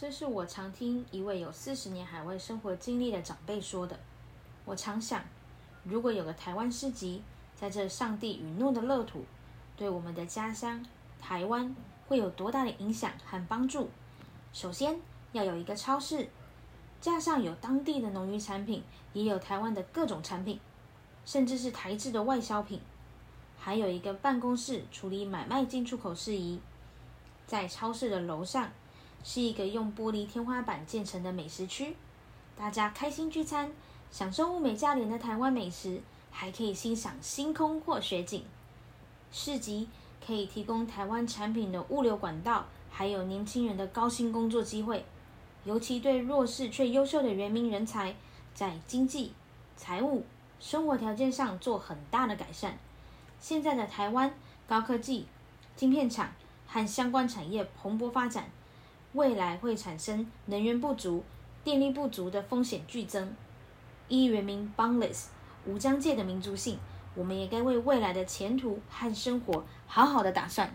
这是我常听一位有四十年海外生活经历的长辈说的。我常想，如果有个台湾市集，在这上帝允诺的乐土，对我们的家乡台湾会有多大的影响和帮助？首先要有一个超市，架上有当地的农渔产品，也有台湾的各种产品，甚至是台制的外销品。还有一个办公室，处理买卖进出口事宜。在超市的楼上，是一个用玻璃天花板建成的美食区，大家开心聚餐，享受物美价廉的台湾美食，还可以欣赏星空或雪景。市集可以提供台湾产品的物流管道，还有年轻人的高薪工作机会，尤其对弱势却优秀的原民人才，在经济、财务、生活条件上做很大的改善。现在的台湾高科技、晶片厂。和相关产业蓬勃发展，未来会产生能源不足、电力不足的风险剧增。一原民 boundless 无疆界的民族性，我们也该为未来的前途和生活好好的打算。